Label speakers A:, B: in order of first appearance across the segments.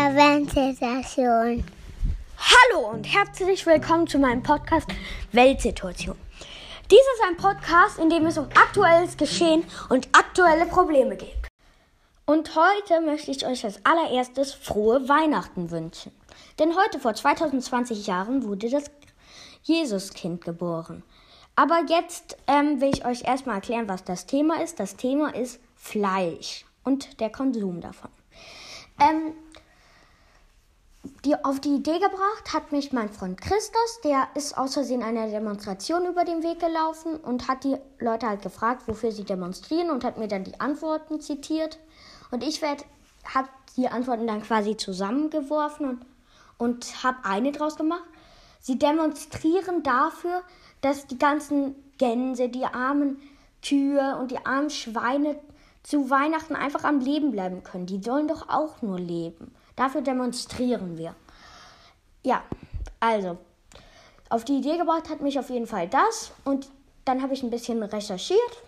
A: Aventstation.
B: Hallo und herzlich willkommen zu meinem Podcast Weltsituation. Dies ist ein Podcast, in dem es um aktuelles Geschehen und aktuelle Probleme geht. Und heute möchte ich euch als allererstes frohe Weihnachten wünschen. Denn heute vor 2020 Jahren wurde das Jesuskind geboren. Aber jetzt ähm, will ich euch erstmal erklären, was das Thema ist. Das Thema ist Fleisch und der Konsum davon. Ähm, die, auf die Idee gebracht hat mich mein Freund Christus, der ist aus Versehen einer Demonstration über den Weg gelaufen und hat die Leute halt gefragt, wofür sie demonstrieren und hat mir dann die Antworten zitiert. Und ich habe die Antworten dann quasi zusammengeworfen und, und habe eine draus gemacht. Sie demonstrieren dafür, dass die ganzen Gänse, die armen Kühe und die armen Schweine zu Weihnachten einfach am Leben bleiben können. Die sollen doch auch nur leben. Dafür demonstrieren wir. Ja, also, auf die Idee gebracht hat mich auf jeden Fall das. Und dann habe ich ein bisschen recherchiert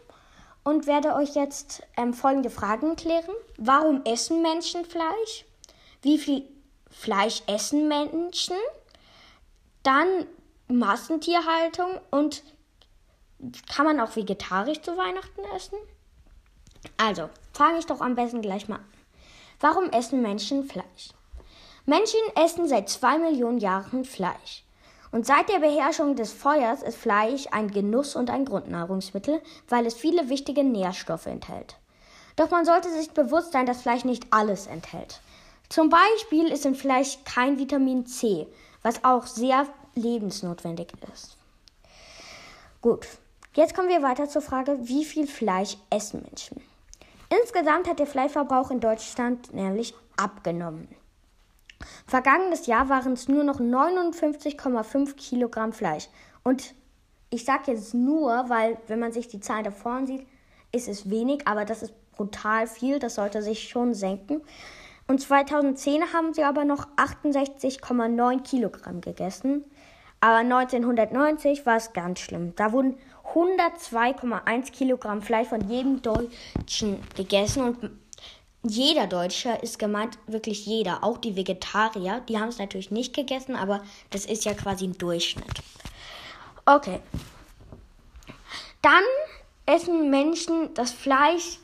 B: und werde euch jetzt ähm, folgende Fragen klären. Warum essen Menschen Fleisch? Wie viel Fleisch essen Menschen? Dann Massentierhaltung und kann man auch vegetarisch zu Weihnachten essen? Also, fange ich doch am besten gleich mal an. Warum essen Menschen Fleisch? Menschen essen seit zwei Millionen Jahren Fleisch. Und seit der Beherrschung des Feuers ist Fleisch ein Genuss und ein Grundnahrungsmittel, weil es viele wichtige Nährstoffe enthält. Doch man sollte sich bewusst sein, dass Fleisch nicht alles enthält. Zum Beispiel ist in Fleisch kein Vitamin C, was auch sehr lebensnotwendig ist. Gut, jetzt kommen wir weiter zur Frage, wie viel Fleisch essen Menschen? Insgesamt hat der Fleischverbrauch in Deutschland nämlich abgenommen. Vergangenes Jahr waren es nur noch 59,5 Kilogramm Fleisch. Und ich sage jetzt nur, weil wenn man sich die Zahlen da vorne sieht, ist es wenig, aber das ist brutal viel. Das sollte sich schon senken. Und 2010 haben sie aber noch 68,9 Kilogramm gegessen. Aber 1990 war es ganz schlimm. Da wurden 102,1 Kilogramm Fleisch von jedem Deutschen gegessen und jeder Deutsche ist gemeint, wirklich jeder, auch die Vegetarier, die haben es natürlich nicht gegessen, aber das ist ja quasi ein Durchschnitt. Okay. Dann essen Menschen das Fleisch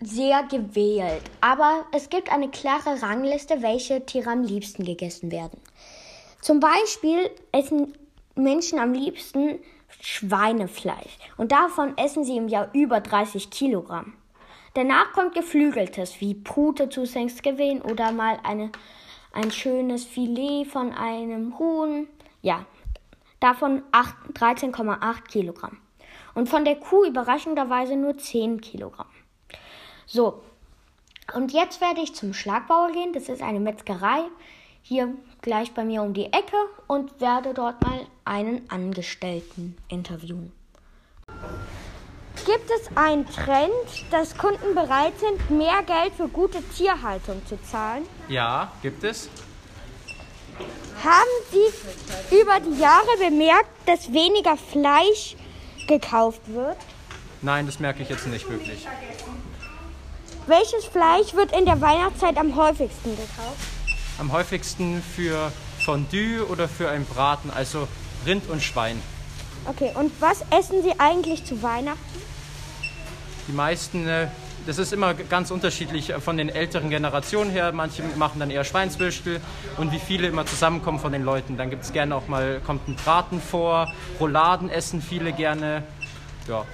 B: sehr gewählt, aber es gibt eine klare Rangliste, welche Tiere am liebsten gegessen werden. Zum Beispiel essen Menschen am liebsten Schweinefleisch und davon essen sie im Jahr über 30 Kilogramm. Danach kommt Geflügeltes wie Pute zu Thanksgiving oder mal eine, ein schönes Filet von einem Huhn. Ja, davon 13,8 Kilogramm. Und von der Kuh überraschenderweise nur 10 Kilogramm. So, und jetzt werde ich zum Schlagbauer gehen. Das ist eine Metzgerei hier gleich bei mir um die Ecke und werde dort mal einen Angestellten interviewen. Gibt es einen Trend, dass Kunden bereit sind, mehr Geld für gute Tierhaltung zu zahlen?
C: Ja, gibt es.
B: Haben Sie über die Jahre bemerkt, dass weniger Fleisch gekauft wird?
C: Nein, das merke ich jetzt nicht wirklich.
B: Welches Fleisch wird in der Weihnachtszeit am häufigsten gekauft?
C: Am häufigsten für Fondue oder für einen Braten, also Rind und Schwein.
B: Okay, und was essen Sie eigentlich zu Weihnachten?
C: Die meisten, äh, das ist immer ganz unterschiedlich äh, von den älteren Generationen her. Manche machen dann eher Schweinswürstel und wie viele immer zusammenkommen von den Leuten. Dann gibt es gerne auch mal, kommt ein Braten vor, Rouladen essen viele gerne. Ja.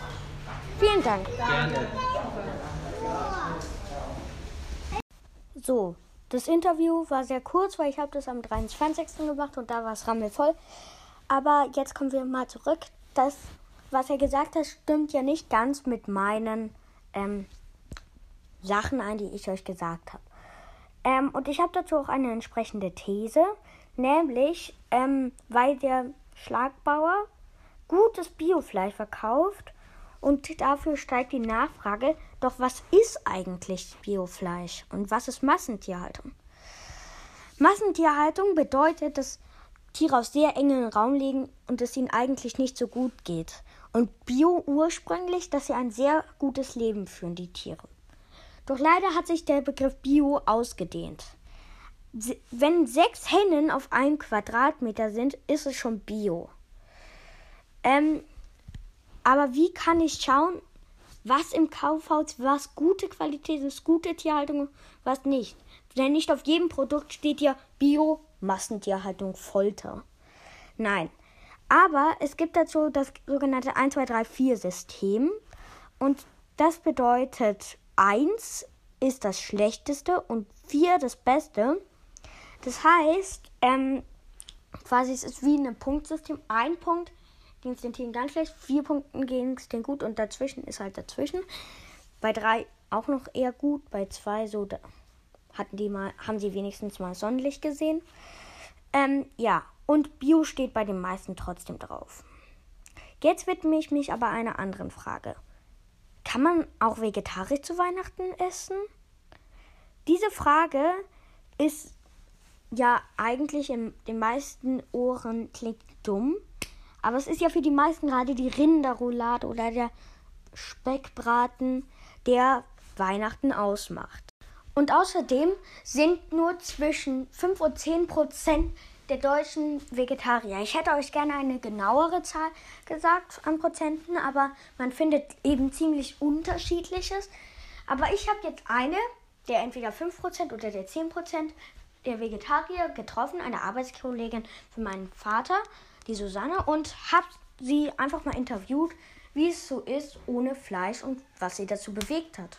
B: Vielen Dank.
C: Gerne.
B: So, das Interview war sehr kurz, weil ich habe das am 23. gemacht und da war es rammelvoll. Aber jetzt kommen wir mal zurück. Das, was er gesagt hat, stimmt ja nicht ganz mit meinen ähm, Sachen ein, die ich euch gesagt habe. Ähm, und ich habe dazu auch eine entsprechende These, nämlich ähm, weil der Schlagbauer gutes Biofleisch verkauft und dafür steigt die Nachfrage. Doch was ist eigentlich Biofleisch und was ist Massentierhaltung? Massentierhaltung bedeutet, dass Tiere auf sehr engen Raum liegen und es ihnen eigentlich nicht so gut geht. Und Bio ursprünglich, dass sie ein sehr gutes Leben führen, die Tiere. Doch leider hat sich der Begriff Bio ausgedehnt. wenn sechs Hennen auf einem Quadratmeter sind, ist es schon Bio. Ähm, aber wie kann ich schauen, was im Kaufhaus, was gute Qualität ist, gute Tierhaltung, was nicht? Denn nicht auf jedem Produkt steht ja Bio, Massentierhaltung, Folter. Nein. Aber es gibt dazu das sogenannte 1, 2, 3, 4 System. Und das bedeutet 1 ist das Schlechteste und 4 das Beste. Das heißt, ähm, quasi es ist wie ein Punktsystem. Ein Punkt ging es den Tieren ganz schlecht, vier Punkten ging es denen gut und dazwischen ist halt dazwischen. Bei drei auch noch eher gut, bei zwei so da hatten die mal, haben sie wenigstens mal Sonnenlicht gesehen. Ähm, ja, und Bio steht bei den meisten trotzdem drauf. Jetzt widme ich mich aber einer anderen Frage. Kann man auch vegetarisch zu Weihnachten essen? Diese Frage ist ja eigentlich in den meisten Ohren klingt dumm, aber es ist ja für die meisten gerade die Rinderroulade oder der Speckbraten, der Weihnachten ausmacht. Und außerdem sind nur zwischen 5 und 10 Prozent der deutschen Vegetarier. Ich hätte euch gerne eine genauere Zahl gesagt an Prozenten, aber man findet eben ziemlich unterschiedliches. Aber ich habe jetzt eine, der entweder 5% oder der 10% der Vegetarier getroffen, eine Arbeitskollegin für meinen Vater, die Susanne, und habe sie einfach mal interviewt, wie es so ist ohne Fleisch und was sie dazu bewegt hat.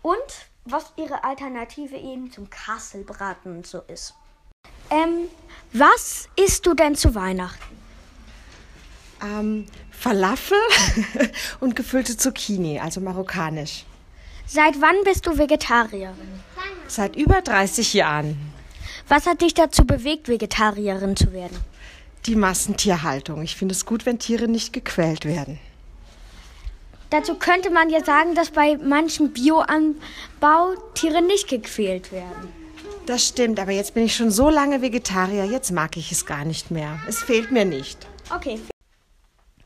B: Und was ihre Alternative eben zum Kasselbraten so ist. Ähm, was isst du denn zu Weihnachten?
A: Ähm, Falafel und gefüllte Zucchini, also marokkanisch.
B: Seit wann bist du Vegetarierin?
A: Seit über 30 Jahren.
B: Was hat dich dazu bewegt, Vegetarierin zu werden?
A: Die Massentierhaltung. Ich finde es gut, wenn Tiere nicht gequält werden.
B: Dazu könnte man ja sagen, dass bei manchen Bioanbau Tiere nicht gequält werden.
A: Das stimmt, aber jetzt bin ich schon so lange Vegetarier, jetzt mag ich es gar nicht mehr. Es fehlt mir nicht.
B: Okay.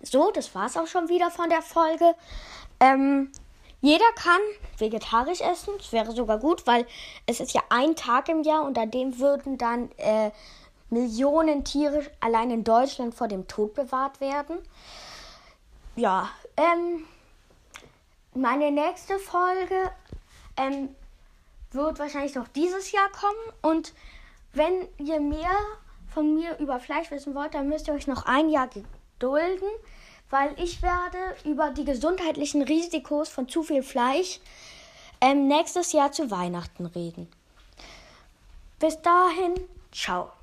B: So, das war's auch schon wieder von der Folge. Ähm, jeder kann vegetarisch essen. Das wäre sogar gut, weil es ist ja ein Tag im Jahr und an dem würden dann äh, Millionen Tiere allein in Deutschland vor dem Tod bewahrt werden. Ja, ähm, meine nächste Folge ähm, wird wahrscheinlich noch dieses Jahr kommen. Und wenn ihr mehr von mir über Fleisch wissen wollt, dann müsst ihr euch noch ein Jahr gedulden, weil ich werde über die gesundheitlichen Risikos von zu viel Fleisch ähm, nächstes Jahr zu Weihnachten reden. Bis dahin, ciao.